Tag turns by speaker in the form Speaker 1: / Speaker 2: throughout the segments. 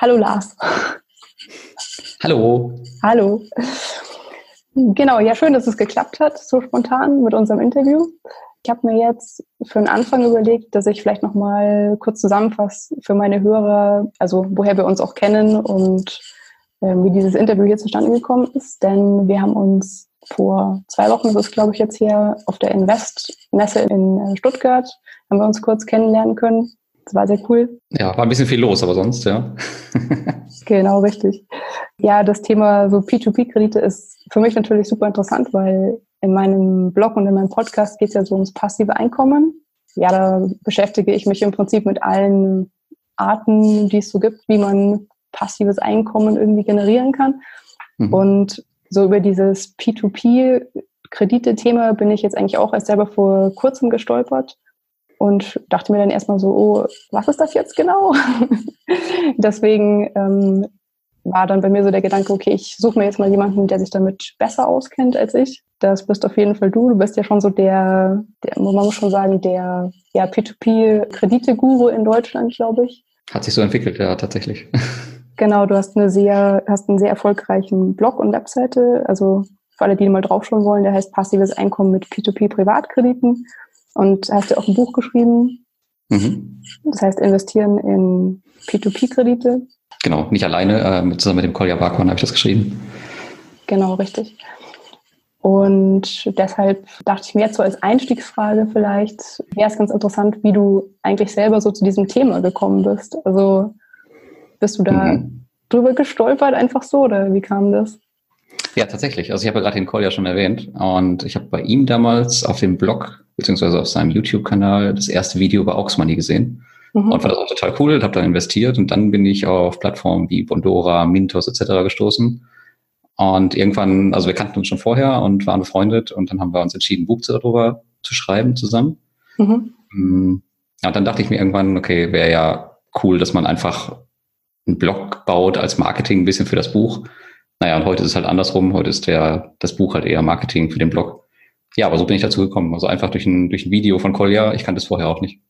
Speaker 1: Hallo Lars.
Speaker 2: Hallo.
Speaker 1: Hallo. Genau, ja, schön, dass es geklappt hat, so spontan mit unserem Interview. Ich habe mir jetzt für den Anfang überlegt, dass ich vielleicht nochmal kurz zusammenfasse für meine Hörer, also woher wir uns auch kennen und äh, wie dieses Interview hier zustande gekommen ist. Denn wir haben uns vor zwei Wochen, das ist glaube ich jetzt hier auf der Invest-Messe in äh, Stuttgart, haben wir uns kurz kennenlernen können. Das war sehr cool.
Speaker 2: Ja, war ein bisschen viel los, aber sonst, ja.
Speaker 1: genau, richtig. Ja, das Thema so P2P-Kredite ist für mich natürlich super interessant, weil in meinem Blog und in meinem Podcast geht es ja so ums passive Einkommen. Ja, da beschäftige ich mich im Prinzip mit allen Arten, die es so gibt, wie man passives Einkommen irgendwie generieren kann. Mhm. Und so über dieses P2P-Kredite-Thema bin ich jetzt eigentlich auch erst selber vor kurzem gestolpert und dachte mir dann erstmal so, oh, was ist das jetzt genau? Deswegen ähm, war dann bei mir so der Gedanke, okay, ich suche mir jetzt mal jemanden, der sich damit besser auskennt als ich. Das bist auf jeden Fall du. Du bist ja schon so der, der man muss schon sagen, der ja, P2P-Kredite-Guru in Deutschland, glaube ich.
Speaker 2: Hat sich so entwickelt, ja, tatsächlich.
Speaker 1: Genau, du hast eine sehr, hast einen sehr erfolgreichen Blog und Webseite. Also für alle, die mal draufschauen wollen, der heißt Passives Einkommen mit P2P-Privatkrediten und hast ja auch ein Buch geschrieben. Mhm. Das heißt, investieren in P2P-Kredite.
Speaker 2: Genau, nicht alleine, äh, zusammen mit dem Kolja Barkmann habe ich das geschrieben.
Speaker 1: Genau, richtig. Und deshalb dachte ich mir jetzt so als Einstiegsfrage vielleicht, wäre es ganz interessant, wie du eigentlich selber so zu diesem Thema gekommen bist. Also bist du da mhm. drüber gestolpert einfach so oder wie kam das?
Speaker 2: Ja, tatsächlich. Also ich habe ja gerade den Call ja schon erwähnt und ich habe bei ihm damals auf dem Blog beziehungsweise auf seinem YouTube-Kanal das erste Video über Aux Money gesehen mhm. und fand das auch total cool, habe da investiert und dann bin ich auf Plattformen wie Bondora, Mintos etc. gestoßen und irgendwann, also wir kannten uns schon vorher und waren befreundet und dann haben wir uns entschieden, ein Buch darüber zu schreiben zusammen. Mhm. Mm, und dann dachte ich mir irgendwann, okay, wäre ja cool, dass man einfach einen Blog baut als Marketing ein bisschen für das Buch naja, und heute ist es halt andersrum. Heute ist der, das Buch halt eher Marketing für den Blog. Ja, aber so bin ich dazu gekommen. Also einfach durch ein, durch ein Video von Kolja. Ich kannte es vorher auch nicht.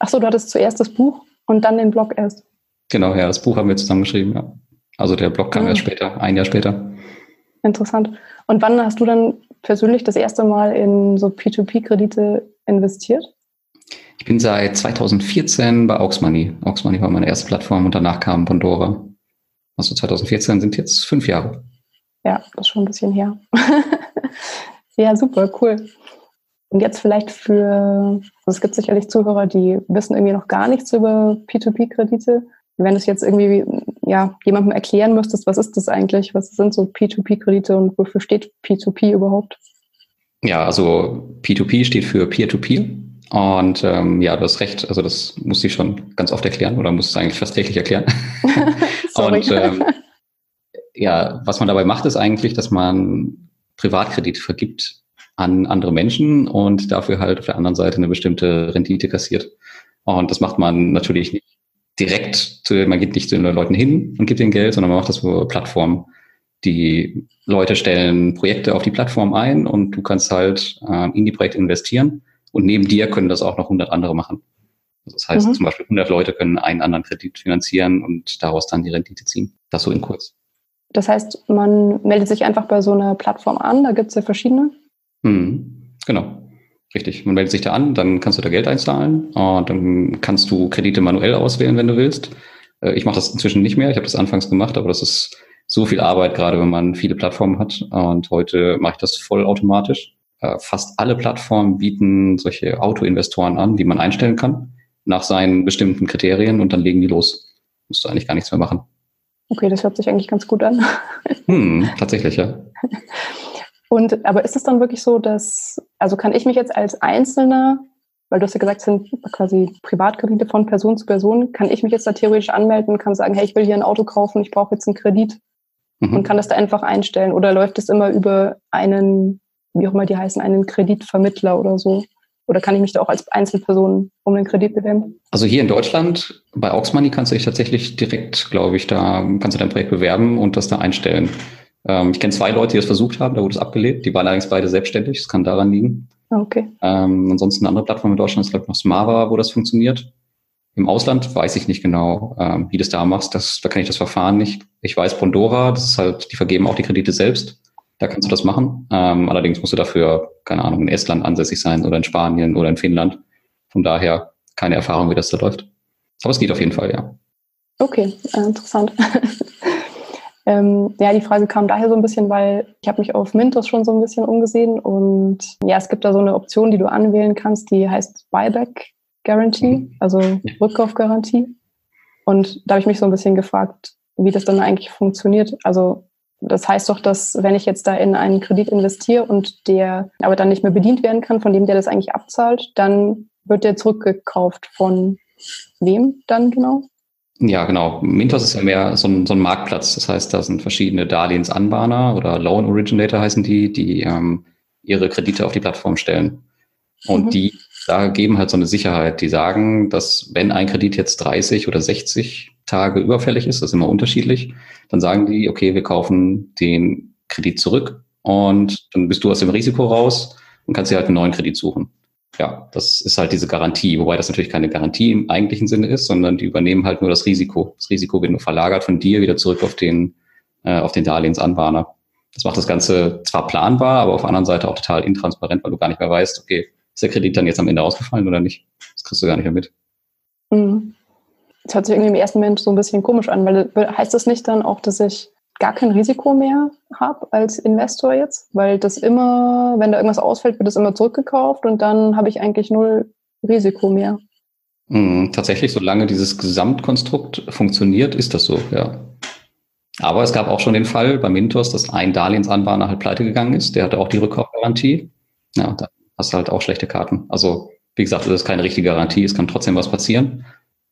Speaker 1: Ach so, du hattest zuerst das Buch und dann den Blog erst.
Speaker 2: Genau, ja, das Buch haben wir zusammengeschrieben, ja. Also der Blog kam mhm. erst später, ein Jahr später.
Speaker 1: Interessant. Und wann hast du dann persönlich das erste Mal in so P2P-Kredite investiert?
Speaker 2: Ich bin seit 2014 bei Auxmoney. Auxmoney war meine erste Plattform und danach kam Pandora. Also 2014 sind jetzt fünf Jahre.
Speaker 1: Ja, das ist schon ein bisschen her. ja, super, cool. Und jetzt vielleicht für, also es gibt sicherlich Zuhörer, die wissen irgendwie noch gar nichts über P2P-Kredite. Wenn du es jetzt irgendwie ja, jemandem erklären müsstest, was ist das eigentlich? Was sind so P2P-Kredite und wofür steht P2P überhaupt?
Speaker 2: Ja, also P2P steht für Peer-to-Peer. -Peer. Und ähm, ja, du hast recht, also das musste ich schon ganz oft erklären oder muss es eigentlich fast täglich erklären. und ähm, ja, was man dabei macht, ist eigentlich, dass man Privatkredite vergibt an andere Menschen und dafür halt auf der anderen Seite eine bestimmte Rendite kassiert. Und das macht man natürlich nicht direkt, zu, man geht nicht zu den Leuten hin und gibt ihnen Geld, sondern man macht das über Plattformen. Die Leute stellen Projekte auf die Plattform ein und du kannst halt äh, in die Projekte investieren und neben dir können das auch noch 100 andere machen. Also das heißt, mhm. zum Beispiel 100 Leute können einen anderen Kredit finanzieren und daraus dann die Rendite ziehen. Das so in kurz.
Speaker 1: Das heißt, man meldet sich einfach bei so einer Plattform an, da gibt es ja verschiedene.
Speaker 2: Mhm. Genau. Richtig. Man meldet sich da an, dann kannst du da Geld einzahlen und dann kannst du Kredite manuell auswählen, wenn du willst. Äh, ich mache das inzwischen nicht mehr. Ich habe das anfangs gemacht, aber das ist so viel Arbeit, gerade wenn man viele Plattformen hat. Und heute mache ich das vollautomatisch. Äh, fast alle Plattformen bieten solche Autoinvestoren an, die man einstellen kann nach seinen bestimmten Kriterien und dann legen die los. Musst du eigentlich gar nichts mehr machen.
Speaker 1: Okay, das hört sich eigentlich ganz gut an.
Speaker 2: Hm, tatsächlich, ja.
Speaker 1: Und aber ist es dann wirklich so, dass, also kann ich mich jetzt als Einzelner, weil du hast ja gesagt, es sind quasi Privatkredite von Person zu Person, kann ich mich jetzt da theoretisch anmelden und kann sagen, hey, ich will hier ein Auto kaufen, ich brauche jetzt einen Kredit mhm. und kann das da einfach einstellen? Oder läuft es immer über einen wie auch immer die heißen, einen Kreditvermittler oder so? Oder kann ich mich da auch als Einzelperson um den Kredit bewerben?
Speaker 2: Also hier in Deutschland, bei Auxmoney kannst du dich tatsächlich direkt, glaube ich, da kannst du dein Projekt bewerben und das da einstellen. Ähm, ich kenne zwei Leute, die das versucht haben, da wurde es abgelehnt. Die waren allerdings beide selbstständig, das kann daran liegen.
Speaker 1: Ah, okay.
Speaker 2: Ähm, ansonsten eine andere Plattform in Deutschland ist, glaube ich, noch Smava, wo das funktioniert. Im Ausland weiß ich nicht genau, ähm, wie du das da machst. Das, da kann ich das Verfahren nicht. Ich weiß, Bondora, das ist halt, die vergeben auch die Kredite selbst. Da kannst du das machen. Ähm, allerdings musst du dafür, keine Ahnung, in Estland ansässig sein oder in Spanien oder in Finnland. Von daher keine Erfahrung, wie das da läuft. Aber es geht auf jeden Fall, ja.
Speaker 1: Okay, äh, interessant. ähm, ja, die Frage kam daher so ein bisschen, weil ich habe mich auf Mintos schon so ein bisschen umgesehen und ja, es gibt da so eine Option, die du anwählen kannst, die heißt Buyback Guarantee, mhm. also Rückkaufgarantie. Und da habe ich mich so ein bisschen gefragt, wie das dann eigentlich funktioniert. Also das heißt doch, dass wenn ich jetzt da in einen Kredit investiere und der aber dann nicht mehr bedient werden kann, von dem der das eigentlich abzahlt, dann wird der zurückgekauft von wem dann genau?
Speaker 2: Ja, genau. Mintos ist ja mehr so ein, so ein Marktplatz. Das heißt, da sind verschiedene Darlehensanbahner oder Loan Originator heißen die, die ähm, ihre Kredite auf die Plattform stellen. Und mhm. die da geben halt so eine Sicherheit. Die sagen, dass wenn ein Kredit jetzt 30 oder 60 Tage überfällig ist, das ist immer unterschiedlich, dann sagen die, okay, wir kaufen den Kredit zurück und dann bist du aus dem Risiko raus und kannst dir halt einen neuen Kredit suchen ja, das ist halt diese Garantie, wobei das natürlich keine Garantie im eigentlichen Sinne ist, sondern die übernehmen halt nur das Risiko. Das Risiko wird nur verlagert von dir wieder zurück auf den, äh, auf den Darlehensanbahner. Das macht das Ganze zwar planbar, aber auf der anderen Seite auch total intransparent, weil du gar nicht mehr weißt, okay, ist der Kredit dann jetzt am Ende ausgefallen oder nicht? Das kriegst du gar nicht mehr mit.
Speaker 1: Mhm. Das hört sich irgendwie im ersten Moment so ein bisschen komisch an, weil heißt das nicht dann auch, dass ich gar kein Risiko mehr habe als Investor jetzt, weil das immer, wenn da irgendwas ausfällt, wird das immer zurückgekauft und dann habe ich eigentlich null Risiko mehr.
Speaker 2: Mhm, tatsächlich, solange dieses Gesamtkonstrukt funktioniert, ist das so, ja. Aber es gab auch schon den Fall bei Mintos, dass ein Darlehensanbahner halt pleite gegangen ist. Der hatte auch die Rückkaufgarantie. Ja, da hast du halt auch schlechte Karten. Also, wie gesagt, das ist keine richtige Garantie. Es kann trotzdem was passieren.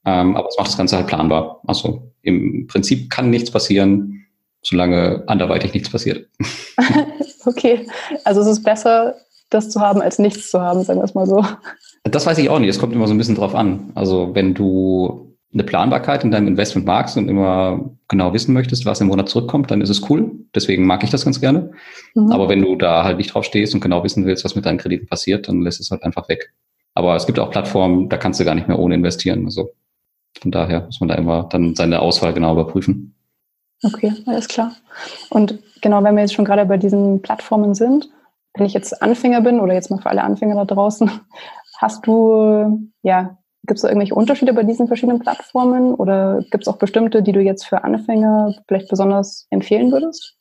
Speaker 2: Ähm, aber es macht das Ganze halt planbar. Also, im Prinzip kann nichts passieren solange anderweitig nichts passiert.
Speaker 1: okay, also es ist besser, das zu haben, als nichts zu haben, sagen wir es mal so.
Speaker 2: Das weiß ich auch nicht. Es kommt immer so ein bisschen drauf an. Also wenn du eine Planbarkeit in deinem Investment magst und immer genau wissen möchtest, was im Monat zurückkommt, dann ist es cool. Deswegen mag ich das ganz gerne. Mhm. Aber wenn du da halt nicht drauf stehst und genau wissen willst, was mit deinen Krediten passiert, dann lässt es halt einfach weg. Aber es gibt auch Plattformen, da kannst du gar nicht mehr ohne investieren. Also von daher muss man da immer dann seine Auswahl genau überprüfen.
Speaker 1: Okay, alles klar. Und genau, wenn wir jetzt schon gerade bei diesen Plattformen sind, wenn ich jetzt Anfänger bin oder jetzt mal für alle Anfänger da draußen, hast du, ja, gibt es da irgendwelche Unterschiede bei diesen verschiedenen Plattformen oder gibt es auch bestimmte, die du jetzt für Anfänger vielleicht besonders empfehlen würdest?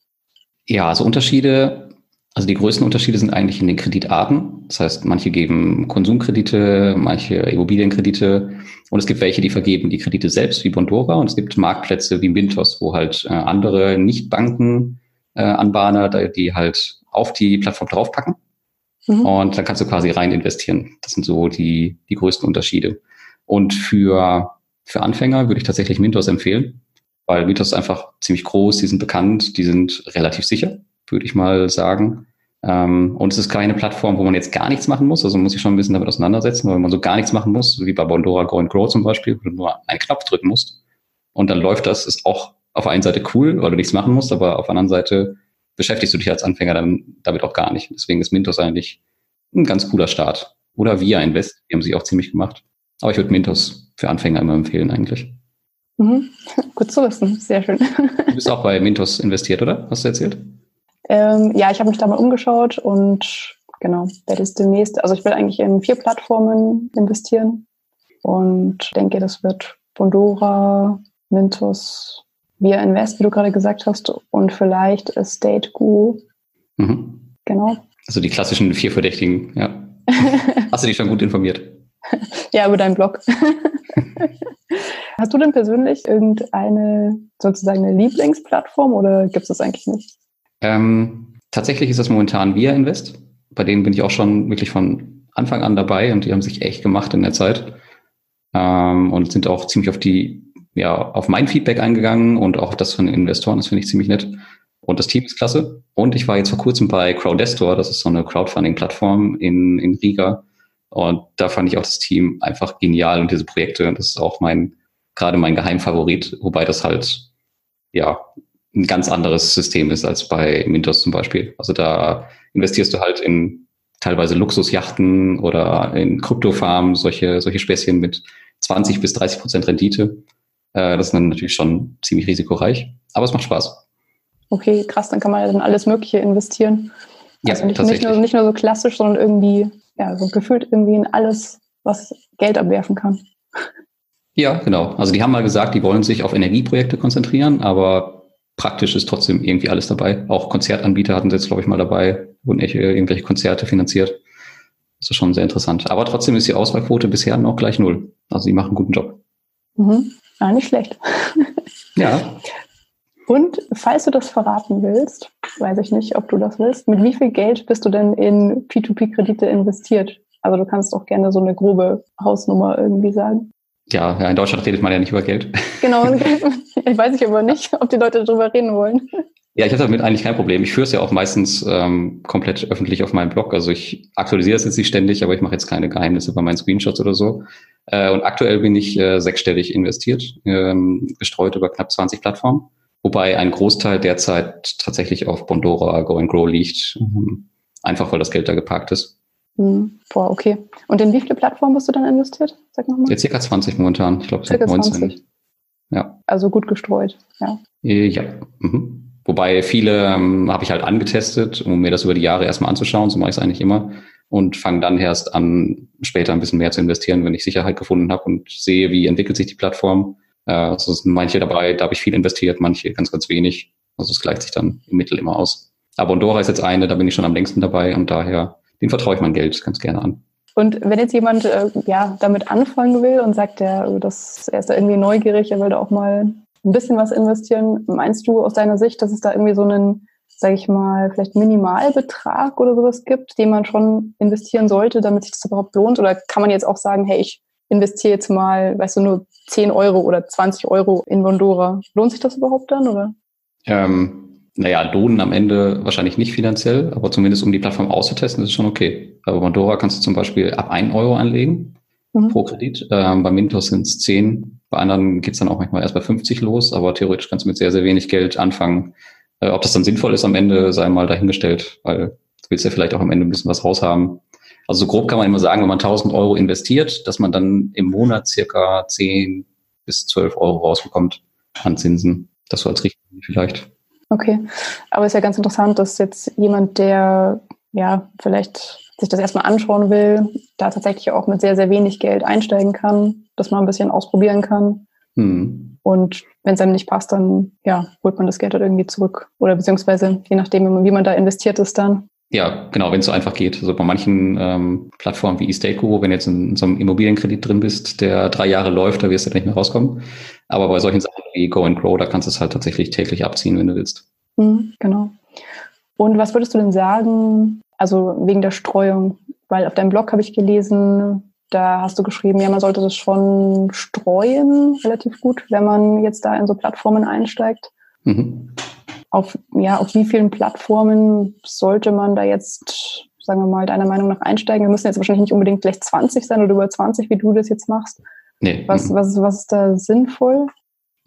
Speaker 2: Ja, also Unterschiede also die größten Unterschiede sind eigentlich in den Kreditarten. Das heißt, manche geben Konsumkredite, manche Immobilienkredite und es gibt welche, die vergeben die Kredite selbst, wie Bondora, und es gibt Marktplätze wie Mintos, wo halt äh, andere Nicht-Banken-Anbahner, äh, die halt auf die Plattform draufpacken. Mhm. Und dann kannst du quasi rein investieren. Das sind so die, die größten Unterschiede. Und für, für Anfänger würde ich tatsächlich Mintos empfehlen, weil Mintos ist einfach ziemlich groß, die sind bekannt, die sind relativ sicher würde ich mal sagen. Ähm, und es ist keine Plattform, wo man jetzt gar nichts machen muss. Also man muss sich schon ein bisschen damit auseinandersetzen, weil man so gar nichts machen muss, wie bei Bondora Go and Grow zum Beispiel, wo du nur einen Knopf drücken musst. Und dann läuft das, ist auch auf der einen Seite cool, weil du nichts machen musst, aber auf der anderen Seite beschäftigst du dich als Anfänger dann damit auch gar nicht. Deswegen ist Mintos eigentlich ein ganz cooler Start. Oder Via Invest, die haben sich auch ziemlich gemacht. Aber ich würde Mintos für Anfänger immer empfehlen eigentlich.
Speaker 1: Mhm. Gut zu wissen, sehr schön.
Speaker 2: Du bist auch bei Mintos investiert, oder? Hast du erzählt?
Speaker 1: Ähm, ja, ich habe mich da mal umgeschaut und genau, werde jetzt demnächst, also ich will eigentlich in vier Plattformen investieren und denke, das wird Bondora, Mintos, Via Invest, wie du gerade gesagt hast, und vielleicht Estate Guru.
Speaker 2: Mhm.
Speaker 1: Genau.
Speaker 2: Also die klassischen vier Verdächtigen, ja. Hast du dich schon gut informiert?
Speaker 1: ja, über deinen Blog. Hast du denn persönlich irgendeine sozusagen eine Lieblingsplattform oder gibt es das eigentlich nicht?
Speaker 2: Ähm, tatsächlich ist das momentan Via Invest. Bei denen bin ich auch schon wirklich von Anfang an dabei und die haben sich echt gemacht in der Zeit ähm, und sind auch ziemlich auf die, ja, auf mein Feedback eingegangen und auch das von den Investoren. Das finde ich ziemlich nett. Und das Team ist klasse. Und ich war jetzt vor kurzem bei Crowdestor, das ist so eine Crowdfunding-Plattform in, in Riga. Und da fand ich auch das Team einfach genial und diese Projekte. Das ist auch mein, gerade mein Geheimfavorit, wobei das halt, ja, ein ganz anderes System ist als bei Mintos zum Beispiel. Also da investierst du halt in teilweise Luxusjachten oder in Kryptofarmen, solche, solche Späßchen mit 20 bis 30 Prozent Rendite. Äh, das ist dann natürlich schon ziemlich risikoreich, aber es macht Spaß.
Speaker 1: Okay, krass, dann kann man ja dann alles Mögliche investieren. Also ja, nicht, nicht, nur, nicht nur so klassisch, sondern irgendwie, ja, so gefühlt irgendwie in alles, was Geld abwerfen kann.
Speaker 2: Ja, genau. Also die haben mal gesagt, die wollen sich auf Energieprojekte konzentrieren, aber praktisch ist trotzdem irgendwie alles dabei. Auch Konzertanbieter hatten sie jetzt, glaube ich, mal dabei, wurden irgendwelche Konzerte finanziert. Das ist schon sehr interessant. Aber trotzdem ist die Auswahlquote bisher noch gleich null. Also die machen einen guten Job.
Speaker 1: Mhm. Ja, nicht schlecht.
Speaker 2: ja.
Speaker 1: Und falls du das verraten willst, weiß ich nicht, ob du das willst, mit wie viel Geld bist du denn in P2P-Kredite investiert? Also du kannst doch gerne so eine grobe Hausnummer irgendwie sagen.
Speaker 2: Ja, ja, in Deutschland redet man ja nicht über Geld.
Speaker 1: Genau, ich weiß ich aber nicht, ob die Leute darüber reden wollen.
Speaker 2: Ja, ich habe damit eigentlich kein Problem. Ich führe es ja auch meistens ähm, komplett öffentlich auf meinem Blog. Also ich aktualisiere es jetzt nicht ständig, aber ich mache jetzt keine Geheimnisse bei meinen Screenshots oder so. Äh, und aktuell bin ich äh, sechsstellig investiert, ähm, gestreut über knapp 20 Plattformen. Wobei ein Großteil derzeit tatsächlich auf Bondora Go and Grow liegt. Ähm, einfach weil das Geld da geparkt ist.
Speaker 1: Hm, boah, okay. Und in wie viele Plattformen bist du dann investiert?
Speaker 2: Sag nochmal. Jetzt circa 20 momentan. Ich glaube, es sind 19. 20.
Speaker 1: Ja. Also gut gestreut, ja.
Speaker 2: Äh, ja. Mhm. Wobei viele ähm, habe ich halt angetestet, um mir das über die Jahre erstmal anzuschauen. So mache ich es eigentlich immer. Und fange dann erst an, später ein bisschen mehr zu investieren, wenn ich Sicherheit gefunden habe und sehe, wie entwickelt sich die Plattform. Äh, also sind manche dabei, da habe ich viel investiert, manche ganz, ganz wenig. Also es gleicht sich dann im Mittel immer aus. Aber Ondora ist jetzt eine, da bin ich schon am längsten dabei und daher den vertraue ich mein Geld ganz gerne an.
Speaker 1: Und wenn jetzt jemand äh, ja, damit anfangen will und sagt, der, das, er ist da irgendwie neugierig, er will da auch mal ein bisschen was investieren, meinst du aus deiner Sicht, dass es da irgendwie so einen, sage ich mal, vielleicht Minimalbetrag oder sowas gibt, den man schon investieren sollte, damit sich das überhaupt lohnt? Oder kann man jetzt auch sagen, hey, ich investiere jetzt mal, weißt du, nur 10 Euro oder 20 Euro in Bondora. Lohnt sich das überhaupt dann, oder?
Speaker 2: Ähm, naja, lohnen am Ende wahrscheinlich nicht finanziell, aber zumindest um die Plattform auszutesten, ist es schon okay. Bei Mondora kannst du zum Beispiel ab 1 Euro anlegen mhm. pro Kredit. Ähm, bei Mintos sind es 10. Bei anderen geht's dann auch manchmal erst bei 50 los, aber theoretisch kannst du mit sehr, sehr wenig Geld anfangen. Äh, ob das dann sinnvoll ist am Ende, sei mal dahingestellt, weil du willst ja vielleicht auch am Ende ein bisschen was raushaben. Also so grob kann man immer sagen, wenn man 1000 Euro investiert, dass man dann im Monat circa 10 bis 12 Euro rausbekommt an Zinsen. Das so als Richtlinie vielleicht.
Speaker 1: Okay, aber es ist ja ganz interessant, dass jetzt jemand, der ja vielleicht sich das erstmal anschauen will, da tatsächlich auch mit sehr, sehr wenig Geld einsteigen kann, dass man ein bisschen ausprobieren kann. Hm. Und wenn es einem nicht passt, dann ja, holt man das Geld halt irgendwie zurück. Oder beziehungsweise je nachdem, wie man da investiert ist dann.
Speaker 2: Ja, genau, wenn es so einfach geht. Also bei manchen ähm, Plattformen wie eStateGuru, wenn du jetzt in, in so einem Immobilienkredit drin bist, der drei Jahre läuft, da wirst du nicht mehr rauskommen. Aber bei solchen Sachen wie Go and Grow, da kannst du es halt tatsächlich täglich abziehen, wenn du willst.
Speaker 1: Mhm, genau. Und was würdest du denn sagen, also wegen der Streuung? Weil auf deinem Blog habe ich gelesen, da hast du geschrieben, ja, man sollte das schon streuen, relativ gut, wenn man jetzt da in so Plattformen einsteigt. Mhm auf, ja, auf wie vielen Plattformen sollte man da jetzt, sagen wir mal, deiner Meinung nach einsteigen? Wir müssen jetzt wahrscheinlich nicht unbedingt gleich 20 sein oder über 20, wie du das jetzt machst. Nee. Was, was, was ist da sinnvoll?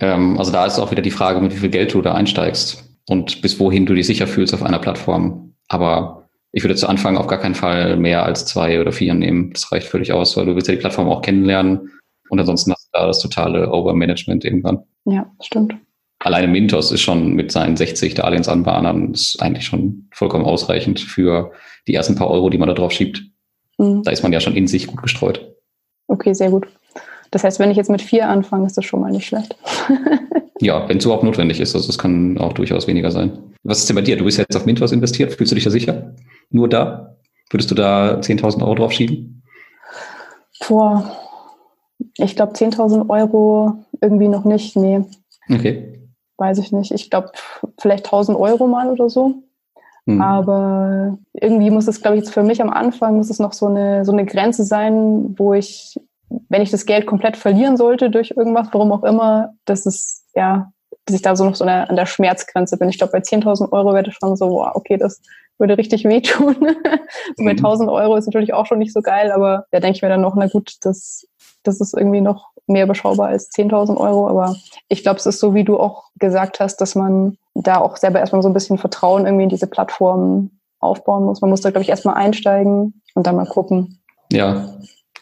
Speaker 2: Ähm, also da ist auch wieder die Frage, mit wie viel Geld du da einsteigst und bis wohin du dich sicher fühlst auf einer Plattform. Aber ich würde zu Anfang auf gar keinen Fall mehr als zwei oder vier nehmen. Das reicht völlig aus, weil du willst ja die Plattform auch kennenlernen und ansonsten hast du da das totale Overmanagement irgendwann.
Speaker 1: Ja, stimmt
Speaker 2: alleine Mintos ist schon mit seinen 60 Darlehensanbahnern ist eigentlich schon vollkommen ausreichend für die ersten paar Euro, die man da drauf schiebt. Mhm. Da ist man ja schon in sich gut gestreut.
Speaker 1: Okay, sehr gut. Das heißt, wenn ich jetzt mit vier anfange, ist das schon mal nicht schlecht.
Speaker 2: ja, wenn es überhaupt notwendig ist. Also es kann auch durchaus weniger sein. Was ist denn bei dir? Du bist jetzt auf Mintos investiert. Fühlst du dich da sicher? Nur da? Würdest du da 10.000 Euro drauf schieben?
Speaker 1: Boah, ich glaube 10.000 Euro irgendwie noch nicht. Nee.
Speaker 2: Okay
Speaker 1: weiß ich nicht, ich glaube vielleicht 1000 Euro mal oder so. Mhm. Aber irgendwie muss es, glaube ich, jetzt für mich am Anfang muss es noch so eine, so eine Grenze sein, wo ich, wenn ich das Geld komplett verlieren sollte durch irgendwas, warum auch immer, dass es, ja, dass ich da so noch so eine, an der Schmerzgrenze bin. Ich glaube, bei 10.000 Euro wäre das schon so, wow, okay, das würde richtig wehtun. so bei 1.000 mhm. Euro ist natürlich auch schon nicht so geil, aber da denke ich mir dann noch, na gut, das, das ist irgendwie noch mehr beschaubar als 10.000 Euro. Aber ich glaube, es ist so, wie du auch gesagt hast, dass man da auch selber erstmal so ein bisschen Vertrauen irgendwie in diese Plattform aufbauen muss. Man muss da, glaube ich, erstmal einsteigen und dann mal gucken.
Speaker 2: Ja,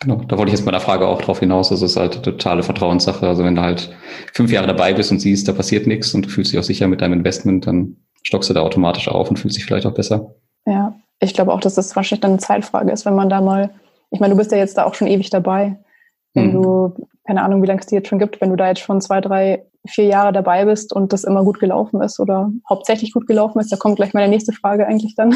Speaker 2: Genau, da wollte ich jetzt bei der Frage auch drauf hinaus. Also es ist halt eine totale Vertrauenssache. Also wenn du halt fünf Jahre dabei bist und siehst, da passiert nichts und du fühlst dich auch sicher mit deinem Investment, dann stockst du da automatisch auf und fühlst dich vielleicht auch besser.
Speaker 1: Ja, ich glaube auch, dass das wahrscheinlich dann eine Zeitfrage ist, wenn man da mal, ich meine, du bist ja jetzt da auch schon ewig dabei. Wenn mhm. du, keine Ahnung, wie lange es dir jetzt schon gibt, wenn du da jetzt schon zwei, drei, vier Jahre dabei bist und das immer gut gelaufen ist oder hauptsächlich gut gelaufen ist, da kommt gleich meine nächste Frage eigentlich dann.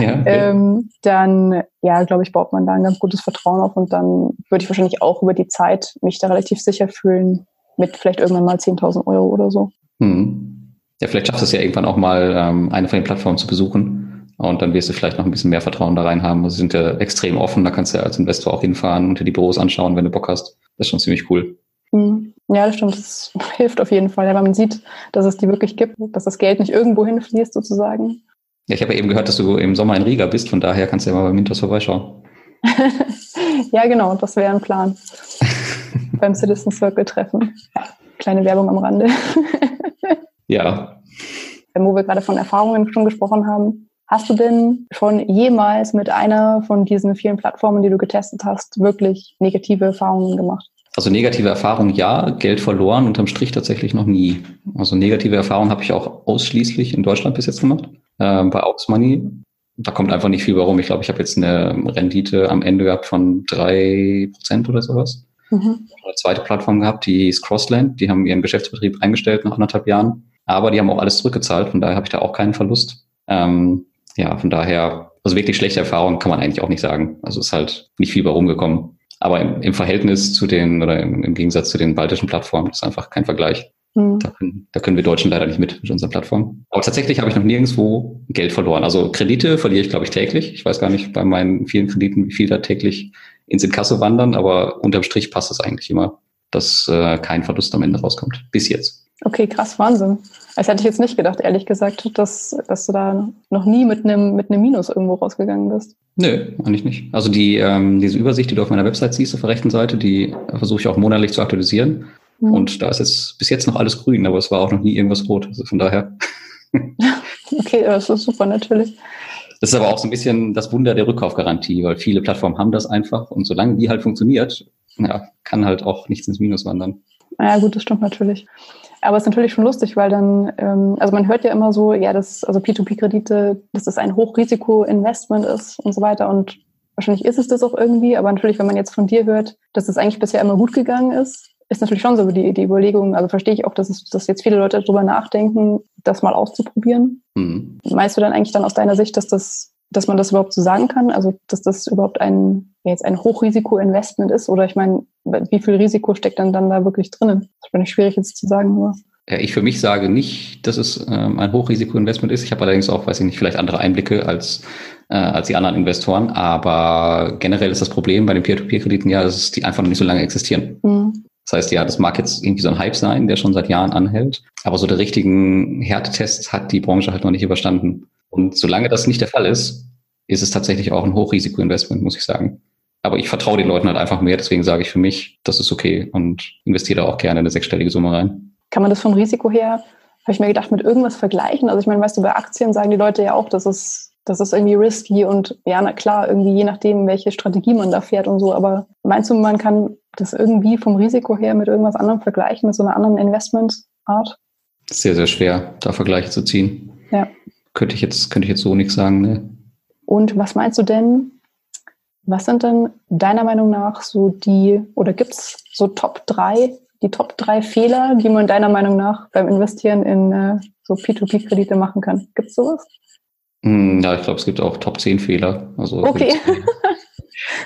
Speaker 1: Ja, okay. ähm, dann, ja, glaube ich, baut man da ein ganz gutes Vertrauen auf und dann würde ich wahrscheinlich auch über die Zeit mich da relativ sicher fühlen mit vielleicht irgendwann mal 10.000 Euro oder so.
Speaker 2: Mhm. Ja, vielleicht schaffst du es ja irgendwann auch mal, ähm, eine von den Plattformen zu besuchen und dann wirst du vielleicht noch ein bisschen mehr Vertrauen da rein haben. Sie sind ja extrem offen, da kannst du ja als Investor auch hinfahren und dir die Büros anschauen, wenn du Bock hast. Das ist schon ziemlich cool.
Speaker 1: Mhm. Ja, das stimmt. Das hilft auf jeden Fall, weil man sieht, dass es die wirklich gibt, dass das Geld nicht irgendwo hinfließt sozusagen.
Speaker 2: Ja, ich habe ja eben gehört, dass du im Sommer in Riga bist, von daher kannst du ja mal bei Mintos vorbeischauen.
Speaker 1: ja, genau, das wäre ein Plan. Beim Citizen Circle treffen. Kleine Werbung am Rande.
Speaker 2: ja.
Speaker 1: Wo wir gerade von Erfahrungen schon gesprochen haben, Hast du denn schon jemals mit einer von diesen vielen Plattformen, die du getestet hast, wirklich negative Erfahrungen gemacht?
Speaker 2: Also negative Erfahrungen ja, Geld verloren, unterm Strich tatsächlich noch nie. Also negative Erfahrungen habe ich auch ausschließlich in Deutschland bis jetzt gemacht, äh, bei Aux Money. Da kommt einfach nicht viel warum. Ich glaube, ich habe jetzt eine Rendite am Ende gehabt von drei Prozent oder sowas. Mhm. Eine zweite Plattform gehabt, die ist Crossland. Die haben ihren Geschäftsbetrieb eingestellt nach anderthalb Jahren. Aber die haben auch alles zurückgezahlt, von daher habe ich da auch keinen Verlust. Ähm, ja, von daher, also wirklich schlechte Erfahrungen kann man eigentlich auch nicht sagen. Also ist halt nicht viel bei rumgekommen. Aber im, im Verhältnis zu den oder im, im, Gegensatz zu den baltischen Plattformen ist einfach kein Vergleich. Mhm. Da, können, da können wir Deutschen leider nicht mit mit unserer Plattform. Aber tatsächlich habe ich noch nirgendwo Geld verloren. Also Kredite verliere ich, glaube ich, täglich. Ich weiß gar nicht bei meinen vielen Krediten, wie viel da täglich ins Inkasso wandern, aber unterm Strich passt es eigentlich immer, dass äh, kein Verlust am Ende rauskommt. Bis jetzt.
Speaker 1: Okay, krass, Wahnsinn. Das hätte ich jetzt nicht gedacht, ehrlich gesagt, dass, dass du da noch nie mit einem mit einem Minus irgendwo rausgegangen bist.
Speaker 2: Nö, eigentlich nicht. Also die, ähm, diese Übersicht, die du auf meiner Website siehst, auf der rechten Seite, die versuche ich auch monatlich zu aktualisieren. Mhm. Und da ist jetzt bis jetzt noch alles grün, aber es war auch noch nie irgendwas rot. Also von daher.
Speaker 1: okay, das ist super, natürlich.
Speaker 2: Das ist aber auch so ein bisschen das Wunder der Rückkaufgarantie, weil viele Plattformen haben das einfach und solange die halt funktioniert, ja, kann halt auch nichts ins Minus wandern.
Speaker 1: Ja, gut, das stimmt natürlich. Aber es ist natürlich schon lustig, weil dann, ähm, also man hört ja immer so, ja, das, also P2P-Kredite, dass das ein Hochrisiko-Investment ist und so weiter. Und wahrscheinlich ist es das auch irgendwie, aber natürlich, wenn man jetzt von dir hört, dass es eigentlich bisher immer gut gegangen ist, ist natürlich schon so die, die Überlegung, also verstehe ich auch, dass, es, dass jetzt viele Leute darüber nachdenken, das mal auszuprobieren. Mhm. Meinst du dann eigentlich dann aus deiner Sicht, dass das, dass man das überhaupt so sagen kann? Also, dass das überhaupt ein, jetzt ein Hochrisiko-Investment ist? Oder ich meine, wie viel Risiko steckt dann, dann da wirklich drinnen? Das bin ich schwierig jetzt zu sagen. Nur.
Speaker 2: Ja, ich für mich sage nicht, dass es ähm, ein Hochrisiko-Investment ist. Ich habe allerdings auch, weiß ich nicht, vielleicht andere Einblicke als, äh, als die anderen Investoren. Aber generell ist das Problem bei den Peer-to-Peer-Krediten ja, dass die einfach noch nicht so lange existieren. Mhm. Das heißt, ja, das mag jetzt irgendwie so ein Hype sein, der schon seit Jahren anhält. Aber so der richtigen Härtetest hat die Branche halt noch nicht überstanden. Und solange das nicht der Fall ist, ist es tatsächlich auch ein Hochrisiko-Investment, muss ich sagen. Aber ich vertraue den Leuten halt einfach mehr, deswegen sage ich für mich, das ist okay und investiere da auch gerne eine sechsstellige Summe rein.
Speaker 1: Kann man das vom Risiko her, habe ich mir gedacht, mit irgendwas vergleichen? Also ich meine, weißt du, bei Aktien sagen die Leute ja auch, das ist, das ist irgendwie risky und ja, na klar, irgendwie je nachdem, welche Strategie man da fährt und so. Aber meinst du, man kann das irgendwie vom Risiko her mit irgendwas anderem vergleichen, mit so einer anderen Investmentart?
Speaker 2: Sehr, sehr schwer, da Vergleiche zu ziehen. Ja. Könnte ich jetzt, könnte ich jetzt so nichts sagen, ne?
Speaker 1: Und was meinst du denn, was sind denn deiner Meinung nach so die, oder gibt es so Top 3, die Top 3 Fehler, die man deiner Meinung nach beim Investieren in äh, so P2P-Kredite machen kann? Gibt es sowas?
Speaker 2: Hm, ja, ich glaube, es gibt auch Top 10 Fehler.
Speaker 1: Also okay.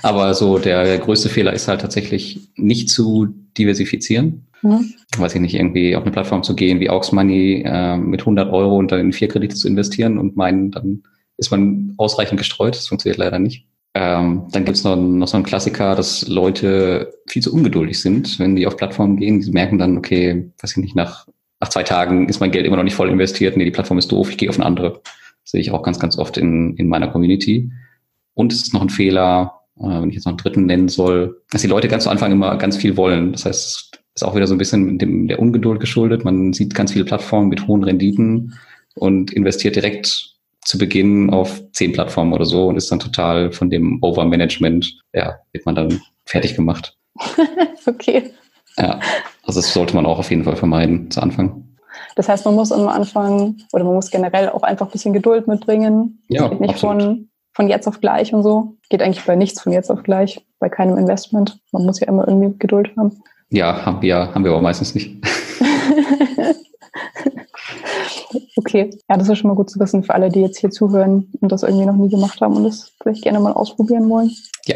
Speaker 2: Aber so der größte Fehler ist halt tatsächlich nicht zu diversifizieren. Mhm. Weiß ich nicht, irgendwie auf eine Plattform zu gehen wie Aux Money äh, mit 100 Euro und dann in vier Kredite zu investieren und meinen, dann ist man ausreichend gestreut. Das funktioniert leider nicht. Ähm, dann gibt's noch, noch so einen Klassiker, dass Leute viel zu ungeduldig sind, wenn die auf Plattformen gehen. Die merken dann, okay, weiß ich nicht, nach, nach zwei Tagen ist mein Geld immer noch nicht voll investiert. Nee, die Plattform ist doof, ich gehe auf eine andere. Das sehe ich auch ganz, ganz oft in, in meiner Community. Und es ist noch ein Fehler, wenn ich jetzt noch einen dritten nennen soll, dass die Leute ganz zu Anfang immer ganz viel wollen. Das heißt, es ist auch wieder so ein bisschen dem, der Ungeduld geschuldet. Man sieht ganz viele Plattformen mit hohen Renditen und investiert direkt zu Beginn auf zehn Plattformen oder so und ist dann total von dem Overmanagement, ja, wird man dann fertig gemacht.
Speaker 1: okay.
Speaker 2: Ja, also das sollte man auch auf jeden Fall vermeiden zu Anfang.
Speaker 1: Das heißt, man muss am Anfang oder man muss generell auch einfach ein bisschen Geduld mitbringen.
Speaker 2: Ja,
Speaker 1: nicht von, von jetzt auf gleich und so. Geht eigentlich bei nichts von jetzt auf gleich, bei keinem Investment. Man muss ja immer irgendwie Geduld haben.
Speaker 2: Ja, haben wir, haben wir aber meistens nicht.
Speaker 1: okay, ja, das ist schon mal gut zu wissen für alle, die jetzt hier zuhören und das irgendwie noch nie gemacht haben und das vielleicht gerne mal ausprobieren wollen.
Speaker 2: Ja.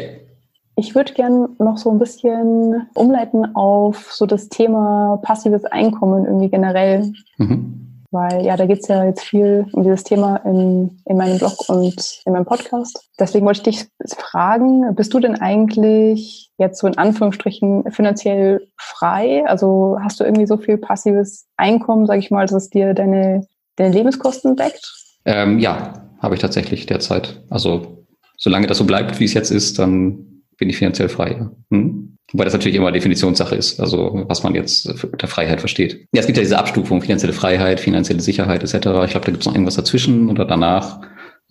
Speaker 1: Ich würde gerne noch so ein bisschen umleiten auf so das Thema passives Einkommen irgendwie generell. Mhm. Weil ja, da geht es ja jetzt viel um dieses Thema in, in meinem Blog und in meinem Podcast. Deswegen wollte ich dich fragen, bist du denn eigentlich jetzt so in Anführungsstrichen finanziell frei? Also hast du irgendwie so viel passives Einkommen, sage ich mal, dass es dir deine, deine Lebenskosten deckt?
Speaker 2: Ähm, ja, habe ich tatsächlich derzeit. Also solange das so bleibt, wie es jetzt ist, dann bin ich finanziell frei. Hm? Wobei das natürlich immer Definitionssache ist, also was man jetzt unter Freiheit versteht. Ja, es gibt ja diese Abstufung, finanzielle Freiheit, finanzielle Sicherheit etc. Ich glaube, da gibt es noch irgendwas dazwischen oder danach.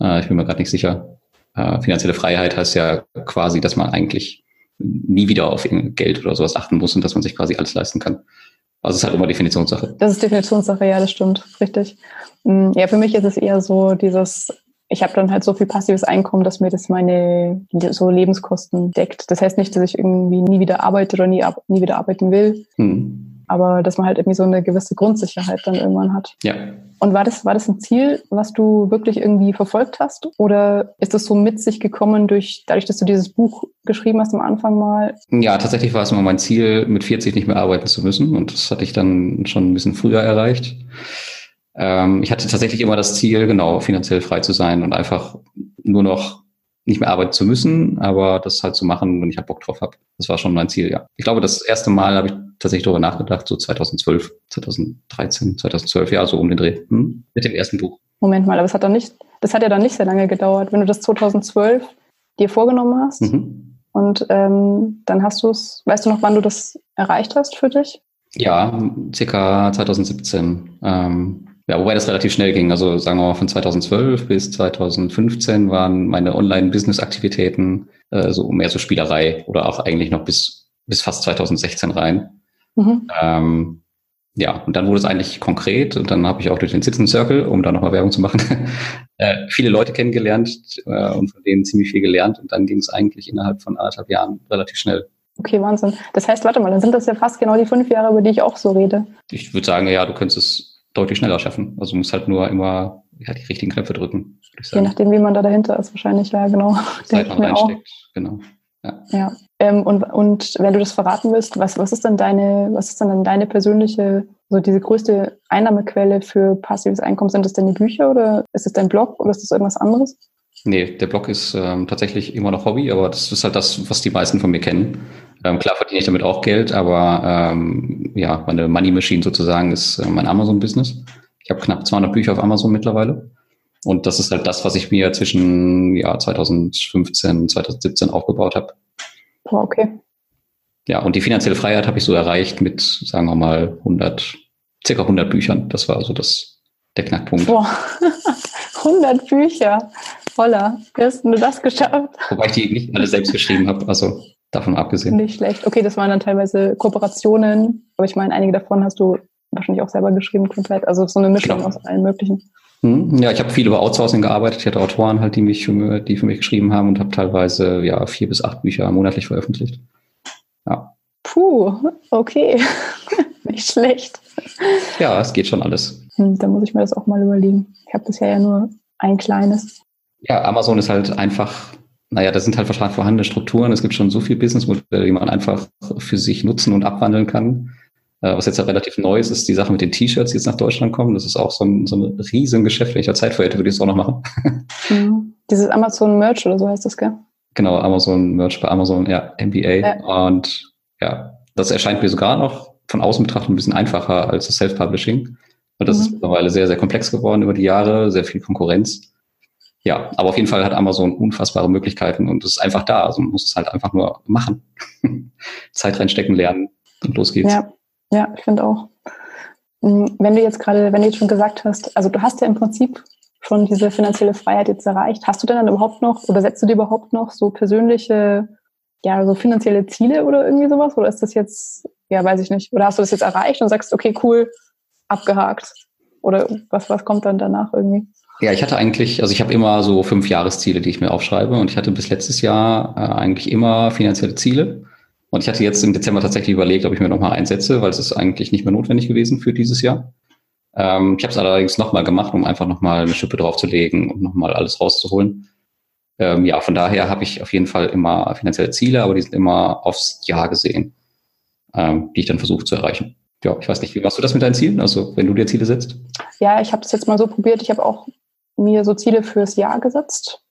Speaker 2: Äh, ich bin mir gerade nicht sicher. Äh, finanzielle Freiheit heißt ja quasi, dass man eigentlich nie wieder auf Geld oder sowas achten muss und dass man sich quasi alles leisten kann. Also es ist halt immer Definitionssache.
Speaker 1: Das ist Definitionssache, ja, das stimmt, richtig. Hm, ja, für mich ist es eher so dieses ich habe dann halt so viel passives Einkommen, dass mir das meine so Lebenskosten deckt. Das heißt nicht, dass ich irgendwie nie wieder arbeite oder nie, nie wieder arbeiten will. Hm. Aber dass man halt irgendwie so eine gewisse Grundsicherheit dann irgendwann hat.
Speaker 2: Ja.
Speaker 1: Und war das, war das ein Ziel, was du wirklich irgendwie verfolgt hast? Oder ist das so mit sich gekommen durch, dadurch, dass du dieses Buch geschrieben hast am Anfang mal?
Speaker 2: Ja, tatsächlich war es immer mein Ziel, mit 40 nicht mehr arbeiten zu müssen. Und das hatte ich dann schon ein bisschen früher erreicht. Ähm, ich hatte tatsächlich immer das Ziel, genau, finanziell frei zu sein und einfach nur noch nicht mehr arbeiten zu müssen, aber das halt zu machen, wenn ich halt Bock drauf habe. Das war schon mein Ziel, ja. Ich glaube, das erste Mal habe ich tatsächlich darüber nachgedacht, so 2012, 2013, 2012, ja, so um den Dreh, hm? mit dem ersten Buch.
Speaker 1: Moment mal, aber es hat dann nicht, das hat ja dann nicht sehr lange gedauert. Wenn du das 2012 dir vorgenommen hast mhm. und ähm, dann hast du es, weißt du noch, wann du das erreicht hast für dich?
Speaker 2: Ja, circa 2017. Ähm, ja, wobei das relativ schnell ging. Also sagen wir mal von 2012 bis 2015 waren meine Online-Business-Aktivitäten äh, so mehr so Spielerei oder auch eigentlich noch bis, bis fast 2016 rein. Mhm. Ähm, ja, und dann wurde es eigentlich konkret und dann habe ich auch durch den Sitzen Circle, um da nochmal Werbung zu machen, äh, viele Leute kennengelernt äh, und von denen ziemlich viel gelernt und dann ging es eigentlich innerhalb von anderthalb Jahren relativ schnell.
Speaker 1: Okay, Wahnsinn. Das heißt, warte mal, dann sind das ja fast genau die fünf Jahre, über die ich auch so rede.
Speaker 2: Ich würde sagen, ja, du könntest es deutlich schneller schaffen. Also muss halt nur immer ja, die richtigen Knöpfe drücken.
Speaker 1: Je nachdem, wie man da dahinter ist, wahrscheinlich, ja, genau.
Speaker 2: Zeit man reinsteckt, genau.
Speaker 1: Ja. ja. Ähm, und, und wenn du das verraten willst, was, was ist denn deine, was ist denn deine persönliche, so diese größte Einnahmequelle für passives Einkommen? Sind das deine Bücher oder ist es dein Blog oder ist das irgendwas anderes?
Speaker 2: Nee, der Blog ist ähm, tatsächlich immer noch Hobby, aber das ist halt das, was die meisten von mir kennen. Ähm, klar verdiene ich damit auch Geld, aber ähm, ja, meine Money Machine sozusagen ist äh, mein Amazon-Business. Ich habe knapp 200 Bücher auf Amazon mittlerweile. Und das ist halt das, was ich mir zwischen ja, 2015 und 2017 aufgebaut habe.
Speaker 1: Oh, okay.
Speaker 2: Ja, und die finanzielle Freiheit habe ich so erreicht mit, sagen wir mal, 100, circa 100 Büchern. Das war also das, der Knackpunkt.
Speaker 1: Boah, 100 Bücher. Voller. Wie hast du das geschafft?
Speaker 2: Wobei ich die nicht alle selbst geschrieben habe. Also davon abgesehen.
Speaker 1: Nicht schlecht. Okay, das waren dann teilweise Kooperationen, aber ich meine, einige davon hast du wahrscheinlich auch selber geschrieben komplett. Also so eine Mischung genau. aus allen möglichen.
Speaker 2: Hm, ja, ich habe viel über Outsourcing gearbeitet. Ich hatte Autoren halt, die mich für, die für mich geschrieben haben und habe teilweise ja vier bis acht Bücher monatlich veröffentlicht.
Speaker 1: Ja. Puh, okay. Nicht schlecht.
Speaker 2: Ja, es geht schon alles.
Speaker 1: Hm, da muss ich mir das auch mal überlegen. Ich habe bisher ja nur ein kleines.
Speaker 2: Ja, Amazon ist halt einfach naja, da sind halt wahrscheinlich vorhandene Strukturen. Es gibt schon so viele Businessmodelle, die man einfach für sich nutzen und abwandeln kann. Äh, was jetzt ja relativ neu ist, ist die Sache mit den T-Shirts, die jetzt nach Deutschland kommen. Das ist auch so ein, so ein riesen Geschäft. Wenn ich da Zeit für hätte, würde ich es auch noch machen.
Speaker 1: Mhm. Dieses Amazon Merch oder so heißt das, gell?
Speaker 2: Genau, Amazon Merch bei Amazon, ja, MBA. Ja. Und ja, das erscheint mir sogar noch von außen betrachtet ein bisschen einfacher als das Self-Publishing. Und das mhm. ist mittlerweile sehr, sehr komplex geworden über die Jahre, sehr viel Konkurrenz ja, aber auf jeden Fall hat Amazon unfassbare Möglichkeiten und es ist einfach da. Also man muss es halt einfach nur machen. Zeit reinstecken, lernen und los geht's.
Speaker 1: Ja, ja ich finde auch. Hm, wenn du jetzt gerade, wenn du jetzt schon gesagt hast, also du hast ja im Prinzip schon diese finanzielle Freiheit jetzt erreicht. Hast du denn dann überhaupt noch oder setzt du dir überhaupt noch so persönliche, ja, so finanzielle Ziele oder irgendwie sowas? Oder ist das jetzt, ja, weiß ich nicht. Oder hast du das jetzt erreicht und sagst, okay, cool, abgehakt? Oder was, was kommt dann danach irgendwie?
Speaker 2: Ja, ich hatte eigentlich, also ich habe immer so fünf Jahresziele, die ich mir aufschreibe und ich hatte bis letztes Jahr äh, eigentlich immer finanzielle Ziele. Und ich hatte jetzt im Dezember tatsächlich überlegt, ob ich mir nochmal einsetze, weil es ist eigentlich nicht mehr notwendig gewesen für dieses Jahr. Ähm, ich habe es allerdings nochmal gemacht, um einfach nochmal eine Schippe draufzulegen und nochmal alles rauszuholen. Ähm, ja, von daher habe ich auf jeden Fall immer finanzielle Ziele, aber die sind immer aufs Jahr gesehen, ähm, die ich dann versuche zu erreichen. Ja, ich weiß nicht, wie machst du das mit deinen Zielen? Also wenn du dir Ziele setzt?
Speaker 1: Ja, ich habe das jetzt mal so probiert. Ich habe auch mir so Ziele fürs Jahr gesetzt,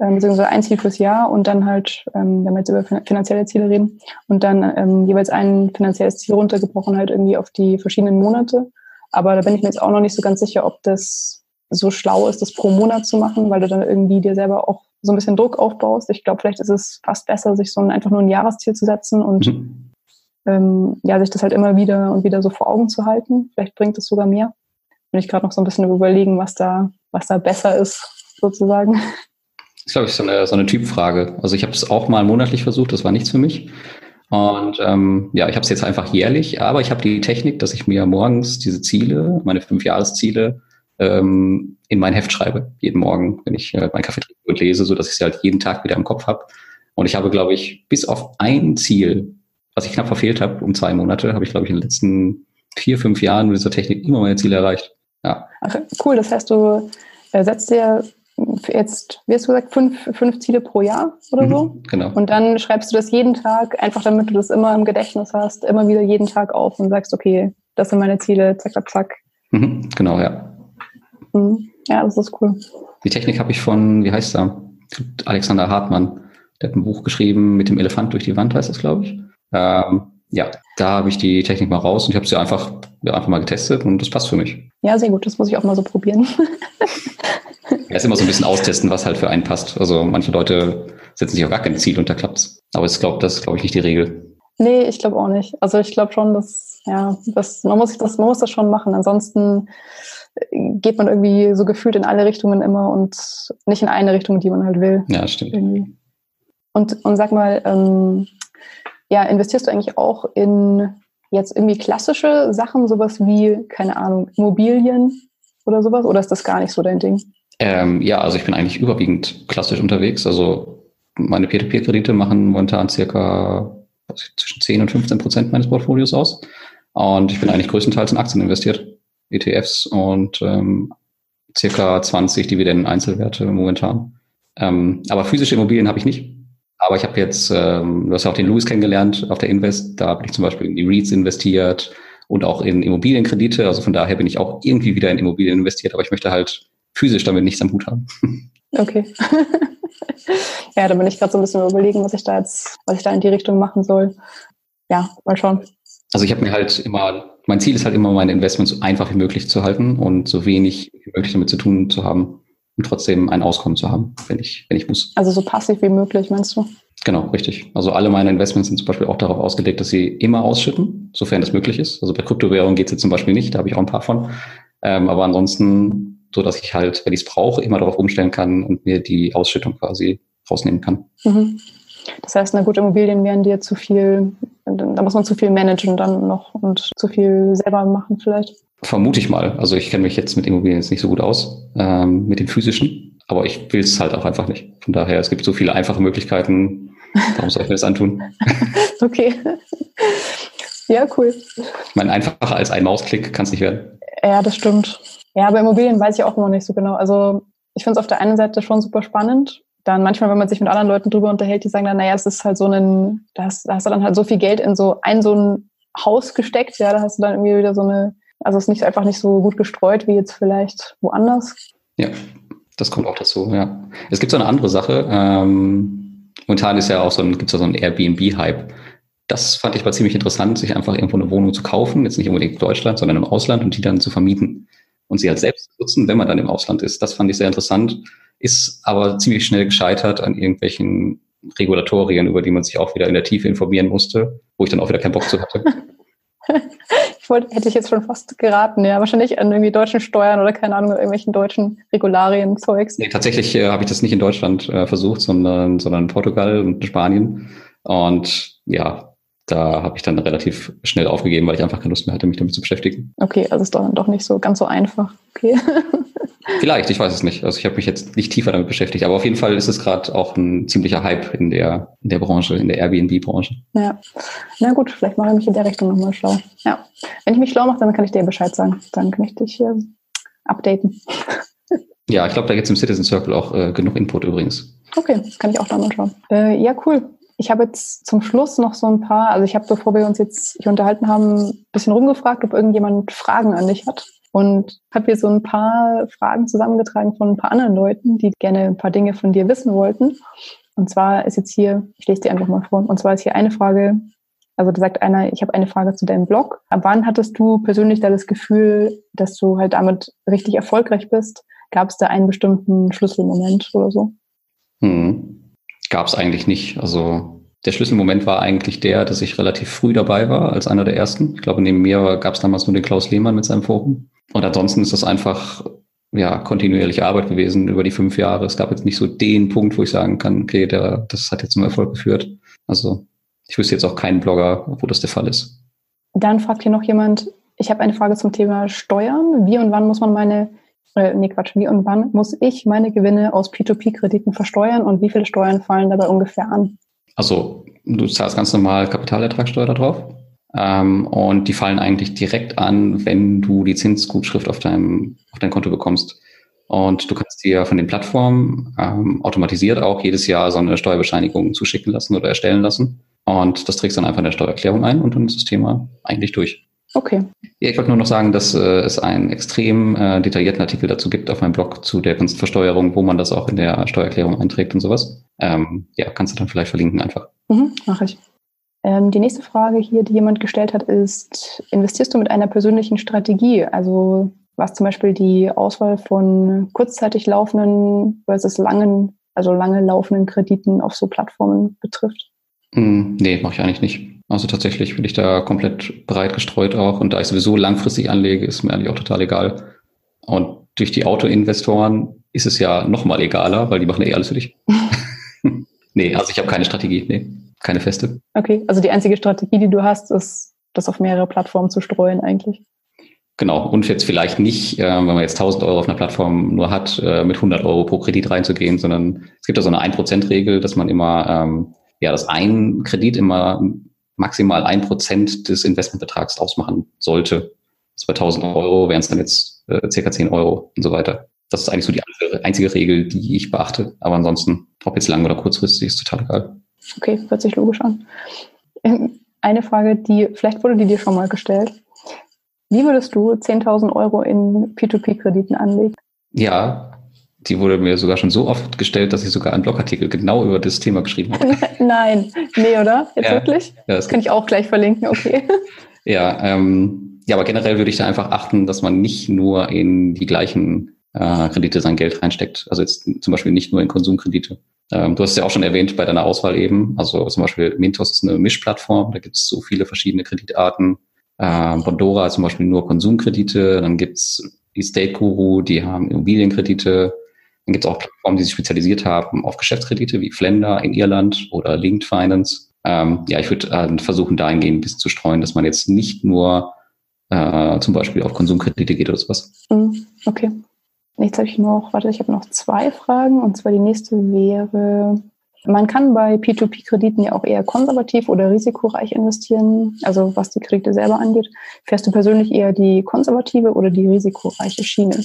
Speaker 1: ähm, beziehungsweise ein Ziel fürs Jahr und dann halt, ähm, wenn wir jetzt über finanzielle Ziele reden, und dann ähm, jeweils ein finanzielles Ziel runtergebrochen, halt irgendwie auf die verschiedenen Monate. Aber da bin ich mir jetzt auch noch nicht so ganz sicher, ob das so schlau ist, das pro Monat zu machen, weil du dann irgendwie dir selber auch so ein bisschen Druck aufbaust. Ich glaube, vielleicht ist es fast besser, sich so ein, einfach nur ein Jahresziel zu setzen und mhm. ähm, ja, sich das halt immer wieder und wieder so vor Augen zu halten. Vielleicht bringt es sogar mehr. Bin ich gerade noch so ein bisschen überlegen, was da, was da besser ist, sozusagen. Das
Speaker 2: ist, glaube ich, so eine, so eine Typfrage. Also ich habe es auch mal monatlich versucht, das war nichts für mich. Und ähm, ja, ich habe es jetzt einfach jährlich, aber ich habe die Technik, dass ich mir morgens diese Ziele, meine fünf Jahresziele, ähm, in mein Heft schreibe, jeden Morgen, wenn ich äh, mein Kaffee trinke und lese, so dass ich sie halt jeden Tag wieder im Kopf habe. Und ich habe, glaube ich, bis auf ein Ziel, was ich knapp verfehlt habe, um zwei Monate, habe ich, glaube ich, in den letzten vier, fünf Jahren mit dieser Technik immer meine Ziele erreicht. Ja.
Speaker 1: Ach, cool, das heißt, du äh, setzt dir jetzt, wie hast du gesagt, fünf, fünf Ziele pro Jahr oder so. Mhm,
Speaker 2: genau.
Speaker 1: Und dann schreibst du das jeden Tag, einfach damit du das immer im Gedächtnis hast, immer wieder jeden Tag auf und sagst, okay, das sind meine Ziele, zack, zack, zack.
Speaker 2: Mhm, genau, ja.
Speaker 1: Mhm. Ja, das ist cool.
Speaker 2: Die Technik habe ich von, wie heißt er? Alexander Hartmann. Der hat ein Buch geschrieben mit dem Elefant durch die Wand, heißt das, glaube ich. Ähm, ja, da habe ich die Technik mal raus und ich habe sie einfach, ja, einfach mal getestet und das passt für mich.
Speaker 1: Ja, sehr gut. Das muss ich auch mal so probieren.
Speaker 2: Ja, ist immer so ein bisschen austesten, was halt für einen passt. Also manche Leute setzen sich auch gar kein Ziel und da klappt's. Aber ich glaube, das ist, glaube ich, nicht die Regel.
Speaker 1: Nee, ich glaube auch nicht. Also ich glaube schon, dass, ja, das, man muss das, man muss das schon machen. Ansonsten geht man irgendwie so gefühlt in alle Richtungen immer und nicht in eine Richtung, die man halt will.
Speaker 2: Ja, stimmt.
Speaker 1: Irgendwie. Und, und sag mal, ähm, ja, investierst du eigentlich auch in jetzt irgendwie klassische Sachen, sowas wie, keine Ahnung, Immobilien oder sowas? Oder ist das gar nicht so dein Ding?
Speaker 2: Ähm, ja, also ich bin eigentlich überwiegend klassisch unterwegs. Also meine Peer-to-Peer-Kredite machen momentan circa zwischen 10 und 15 Prozent meines Portfolios aus. Und ich bin eigentlich größtenteils in Aktien investiert, ETFs und ähm, circa 20 Dividenden-Einzelwerte momentan. Ähm, aber physische Immobilien habe ich nicht. Aber ich habe jetzt, ähm, du hast ja auch den Louis kennengelernt auf der Invest, da bin ich zum Beispiel in die REITs investiert und auch in Immobilienkredite. Also von daher bin ich auch irgendwie wieder in Immobilien investiert, aber ich möchte halt physisch damit nichts am Hut haben.
Speaker 1: Okay. ja, da bin ich gerade so ein bisschen überlegen, was ich da jetzt, was ich da in die Richtung machen soll. Ja, mal schauen.
Speaker 2: Also ich habe mir halt immer, mein Ziel ist halt immer, meine Investments so einfach wie möglich zu halten und so wenig wie möglich damit zu tun zu haben und trotzdem ein Auskommen zu haben, wenn ich, wenn ich muss.
Speaker 1: Also so passiv wie möglich, meinst du?
Speaker 2: Genau, richtig. Also alle meine Investments sind zum Beispiel auch darauf ausgelegt, dass sie immer ausschütten, sofern das möglich ist. Also bei Kryptowährungen geht es jetzt zum Beispiel nicht, da habe ich auch ein paar von. Ähm, aber ansonsten so dass ich halt, wenn ich es brauche, immer darauf umstellen kann und mir die Ausschüttung quasi rausnehmen kann.
Speaker 1: Mhm. Das heißt, na gut, Immobilien wären dir zu viel, da muss man zu viel managen dann noch und zu viel selber machen vielleicht.
Speaker 2: Vermute ich mal. Also ich kenne mich jetzt mit Immobilien jetzt nicht so gut aus, ähm, mit den physischen, aber ich will es halt auch einfach nicht. Von daher, es gibt so viele einfache Möglichkeiten. Warum soll ich mir das antun?
Speaker 1: okay. Ja, cool.
Speaker 2: Ich meine, einfacher als ein Mausklick kann es nicht werden.
Speaker 1: Ja, das stimmt. Ja, bei Immobilien weiß ich auch immer nicht so genau. Also ich finde es auf der einen Seite schon super spannend. Dann manchmal, wenn man sich mit anderen Leuten drüber unterhält, die sagen dann, naja, es ist halt so ein, da hast, da hast du dann halt so viel Geld in so ein so ein Haus gesteckt, ja, da hast du dann irgendwie wieder so eine, also es ist nicht einfach nicht so gut gestreut wie jetzt vielleicht woanders.
Speaker 2: Ja, das kommt auch dazu, ja. Es gibt so eine andere Sache. Ähm, momentan ist ja auch so ein, gibt es ja so einen Airbnb-Hype. Das fand ich mal ziemlich interessant, sich einfach irgendwo eine Wohnung zu kaufen, jetzt nicht unbedingt in Deutschland, sondern im Ausland und die dann zu vermieten und sie halt selbst nutzen, wenn man dann im Ausland ist. Das fand ich sehr interessant, ist aber ziemlich schnell gescheitert an irgendwelchen Regulatorien, über die man sich auch wieder in der Tiefe informieren musste, wo ich dann auch wieder keinen Bock zu hatte.
Speaker 1: wollte, hätte ich jetzt schon fast geraten, ja. Wahrscheinlich an irgendwie deutschen Steuern oder keine Ahnung, irgendwelchen deutschen Regularien, Zeugs.
Speaker 2: Nee, tatsächlich äh, habe ich das nicht in Deutschland äh, versucht, sondern, sondern in Portugal und in Spanien. Und ja, da habe ich dann relativ schnell aufgegeben, weil ich einfach keine Lust mehr hatte, mich damit zu beschäftigen.
Speaker 1: Okay, also ist doch, doch nicht so ganz so einfach. Okay.
Speaker 2: Vielleicht, ich weiß es nicht. Also ich habe mich jetzt nicht tiefer damit beschäftigt, aber auf jeden Fall ist es gerade auch ein ziemlicher Hype in der, in der Branche, in der Airbnb-Branche.
Speaker 1: Ja. Na gut, vielleicht mache ich mich in der Richtung nochmal schlau. Ja. Wenn ich mich schlau mache, dann kann ich dir Bescheid sagen. Dann kann ich dich äh, updaten.
Speaker 2: Ja, ich glaube, da gibt es im Citizen Circle auch äh, genug Input übrigens.
Speaker 1: Okay, kann ich auch da mal schauen. Äh, ja, cool. Ich habe jetzt zum Schluss noch so ein paar, also ich habe, bevor wir uns jetzt hier unterhalten haben, ein bisschen rumgefragt, ob irgendjemand Fragen an dich hat. Und habe hier so ein paar Fragen zusammengetragen von ein paar anderen Leuten, die gerne ein paar Dinge von dir wissen wollten. Und zwar ist jetzt hier, ich lese dir einfach mal vor, und zwar ist hier eine Frage, also da sagt einer, ich habe eine Frage zu deinem Blog. Ab wann hattest du persönlich da das Gefühl, dass du halt damit richtig erfolgreich bist? Gab es da einen bestimmten Schlüsselmoment oder so?
Speaker 2: Hm. Gab es eigentlich nicht. Also der Schlüsselmoment war eigentlich der, dass ich relativ früh dabei war, als einer der ersten. Ich glaube, neben mir gab es damals nur den Klaus Lehmann mit seinem Forum. Und ansonsten ist das einfach ja, kontinuierliche Arbeit gewesen über die fünf Jahre. Es gab jetzt nicht so den Punkt, wo ich sagen kann, okay, der, das hat jetzt zum Erfolg geführt. Also ich wüsste jetzt auch keinen Blogger, wo das der Fall ist.
Speaker 1: Dann fragt hier noch jemand, ich habe eine Frage zum Thema Steuern. Wie und wann muss man meine, äh, nee Quatsch, wie und wann muss ich meine Gewinne aus P2P-Krediten versteuern und wie viele Steuern fallen dabei ungefähr an?
Speaker 2: Also du zahlst ganz normal Kapitalertragssteuer darauf. Ähm, und die fallen eigentlich direkt an, wenn du die Zinsgutschrift auf deinem, auf dein Konto bekommst. Und du kannst dir von den Plattformen ähm, automatisiert auch jedes Jahr so eine Steuerbescheinigung zuschicken lassen oder erstellen lassen. Und das trägst dann einfach in der Steuererklärung ein und dann ist das Thema eigentlich durch.
Speaker 1: Okay.
Speaker 2: Ja, ich wollte nur noch sagen, dass äh, es einen extrem äh, detaillierten Artikel dazu gibt auf meinem Blog zu der Kunstversteuerung, wo man das auch in der Steuererklärung einträgt und sowas. Ähm, ja, kannst du dann vielleicht verlinken einfach.
Speaker 1: Mhm, mache ich. Ähm, die nächste Frage hier, die jemand gestellt hat, ist, investierst du mit einer persönlichen Strategie? Also was zum Beispiel die Auswahl von kurzzeitig laufenden versus langen, also lange laufenden Krediten auf so Plattformen betrifft?
Speaker 2: Mm, nee, mache ich eigentlich nicht. Also tatsächlich bin ich da komplett breit gestreut auch. Und da ich sowieso langfristig anlege, ist mir eigentlich auch total egal. Und durch die Autoinvestoren ist es ja nochmal egaler, weil die machen ja eh alles für dich. nee, also ich habe keine Strategie. Nee keine feste.
Speaker 1: Okay, also die einzige Strategie, die du hast, ist, das auf mehrere Plattformen zu streuen eigentlich.
Speaker 2: Genau, und jetzt vielleicht nicht, äh, wenn man jetzt 1000 Euro auf einer Plattform nur hat, äh, mit 100 Euro pro Kredit reinzugehen, sondern es gibt da so eine 1%-Regel, dass man immer, ähm, ja, dass ein Kredit immer maximal ein Prozent des Investmentbetrags ausmachen sollte. Das bei 1000 Euro wären es dann jetzt äh, circa 10 Euro und so weiter. Das ist eigentlich so die einzige Regel, die ich beachte. Aber ansonsten, ob jetzt lang oder kurzfristig, ist total egal.
Speaker 1: Okay, hört sich logisch an. Ähm, eine Frage, die vielleicht wurde die dir schon mal gestellt. Wie würdest du 10.000 Euro in P2P-Krediten anlegen?
Speaker 2: Ja, die wurde mir sogar schon so oft gestellt, dass ich sogar einen Blogartikel genau über das Thema geschrieben habe.
Speaker 1: Nein, nee, oder? Jetzt ja, wirklich? Ja, das kann ich auch gleich verlinken, okay.
Speaker 2: ja, ähm, ja, aber generell würde ich da einfach achten, dass man nicht nur in die gleichen äh, Kredite sein Geld reinsteckt. Also jetzt zum Beispiel nicht nur in Konsumkredite. Ähm, du hast es ja auch schon erwähnt bei deiner Auswahl eben. Also zum Beispiel Mintos ist eine Mischplattform, da gibt es so viele verschiedene Kreditarten. Ähm, Bondora zum Beispiel nur Konsumkredite, dann gibt's Estate Guru, die haben Immobilienkredite. Dann gibt es auch Plattformen, die sich spezialisiert haben auf Geschäftskredite wie Flender in Irland oder Linked Finance. Ähm, ja, ich würde äh, versuchen, dahingehend ein bisschen zu streuen, dass man jetzt nicht nur äh, zum Beispiel auf Konsumkredite geht oder sowas.
Speaker 1: Mhm. Okay. Jetzt habe ich noch, warte, ich habe noch zwei Fragen. Und zwar die nächste wäre, man kann bei P2P-Krediten ja auch eher konservativ oder risikoreich investieren, also was die Kredite selber angeht. Fährst du persönlich eher die konservative oder die risikoreiche Schiene?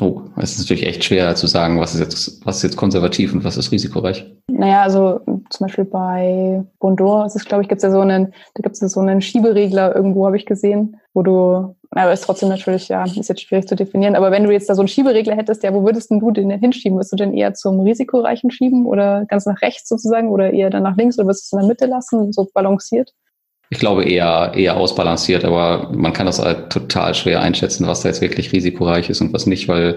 Speaker 2: Oh, es ist natürlich echt schwer zu sagen, was ist jetzt, was ist jetzt konservativ und was ist risikoreich.
Speaker 1: Naja, also zum Beispiel bei Bondor ist es, glaube ich, gibt es ja so einen, da gibt es ja so einen Schieberegler irgendwo, habe ich gesehen, wo du, aber ist trotzdem natürlich, ja, ist jetzt schwierig zu definieren, aber wenn du jetzt da so einen Schieberegler hättest, ja, wo würdest denn du den denn hinschieben? Würdest du den eher zum risikoreichen schieben oder ganz nach rechts sozusagen oder eher dann nach links oder wirst du es in der Mitte lassen, so balanciert?
Speaker 2: Ich glaube eher, eher ausbalanciert, aber man kann das halt total schwer einschätzen, was da jetzt wirklich risikoreich ist und was nicht, weil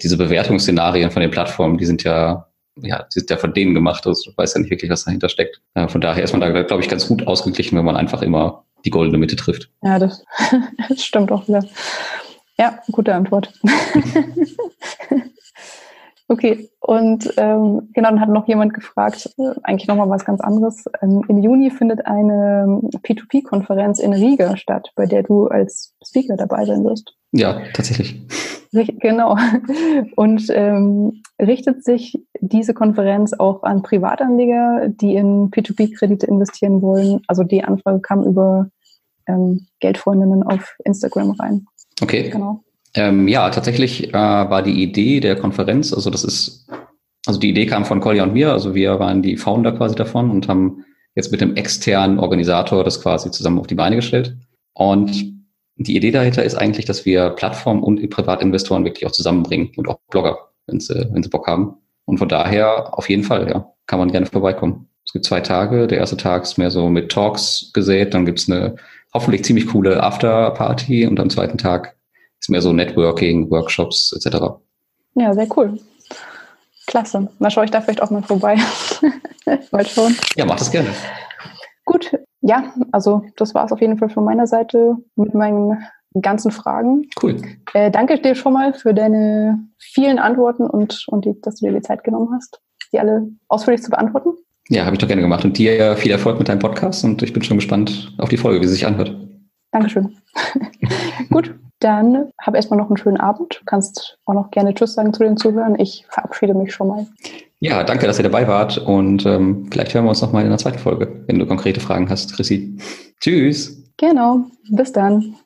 Speaker 2: diese Bewertungsszenarien von den Plattformen, die sind ja, ja, die sind ja von denen gemacht. Also du weißt ja nicht wirklich, was dahinter steckt. Von daher ist man da, glaube ich, ganz gut ausgeglichen, wenn man einfach immer die goldene Mitte trifft.
Speaker 1: Ja, das, das stimmt auch wieder. Ja, gute Antwort. okay, und ähm, genau, dann hat noch jemand gefragt, äh, eigentlich nochmal was ganz anderes. Ähm, Im Juni findet eine P2P-Konferenz in Riga statt, bei der du als Speaker dabei sein wirst.
Speaker 2: Ja, tatsächlich.
Speaker 1: Genau. Und ähm, richtet sich diese Konferenz auch an Privatanleger, die in P2P-Kredite investieren wollen? Also die Anfrage kam über ähm, Geldfreundinnen auf Instagram rein.
Speaker 2: Okay. Genau. Ähm, ja, tatsächlich äh, war die Idee der Konferenz, also das ist, also die Idee kam von Kolja und mir, also wir waren die Founder quasi davon und haben jetzt mit dem externen Organisator das quasi zusammen auf die Beine gestellt. Und die Idee dahinter ist eigentlich, dass wir Plattformen und Privatinvestoren wirklich auch zusammenbringen und auch Blogger, wenn sie, wenn sie Bock haben. Und von daher auf jeden Fall, ja, kann man gerne vorbeikommen. Es gibt zwei Tage. Der erste Tag ist mehr so mit Talks gesät. Dann gibt's eine hoffentlich ziemlich coole Afterparty und am zweiten Tag ist mehr so Networking, Workshops etc.
Speaker 1: Ja, sehr cool. Klasse. Mal schaue ich da vielleicht auch mal vorbei. mal schauen.
Speaker 2: Ja, mach das gerne.
Speaker 1: Gut, ja, also das war es auf jeden Fall von meiner Seite mit meinen ganzen Fragen.
Speaker 2: Cool.
Speaker 1: Äh, danke dir schon mal für deine vielen Antworten und, und die, dass du dir die Zeit genommen hast, die alle ausführlich zu beantworten.
Speaker 2: Ja, habe ich doch gerne gemacht. Und dir viel Erfolg mit deinem Podcast und ich bin schon gespannt auf die Folge, wie sie sich anhört.
Speaker 1: Dankeschön. Gut, dann hab erstmal noch einen schönen Abend. Du kannst auch noch gerne Tschüss sagen zu den Zuhörern. Ich verabschiede mich schon mal.
Speaker 2: Ja, danke, dass ihr dabei wart und ähm, vielleicht hören wir uns noch mal in der zweiten Folge, wenn du konkrete Fragen hast, Chrissy. Tschüss.
Speaker 1: Genau, bis dann.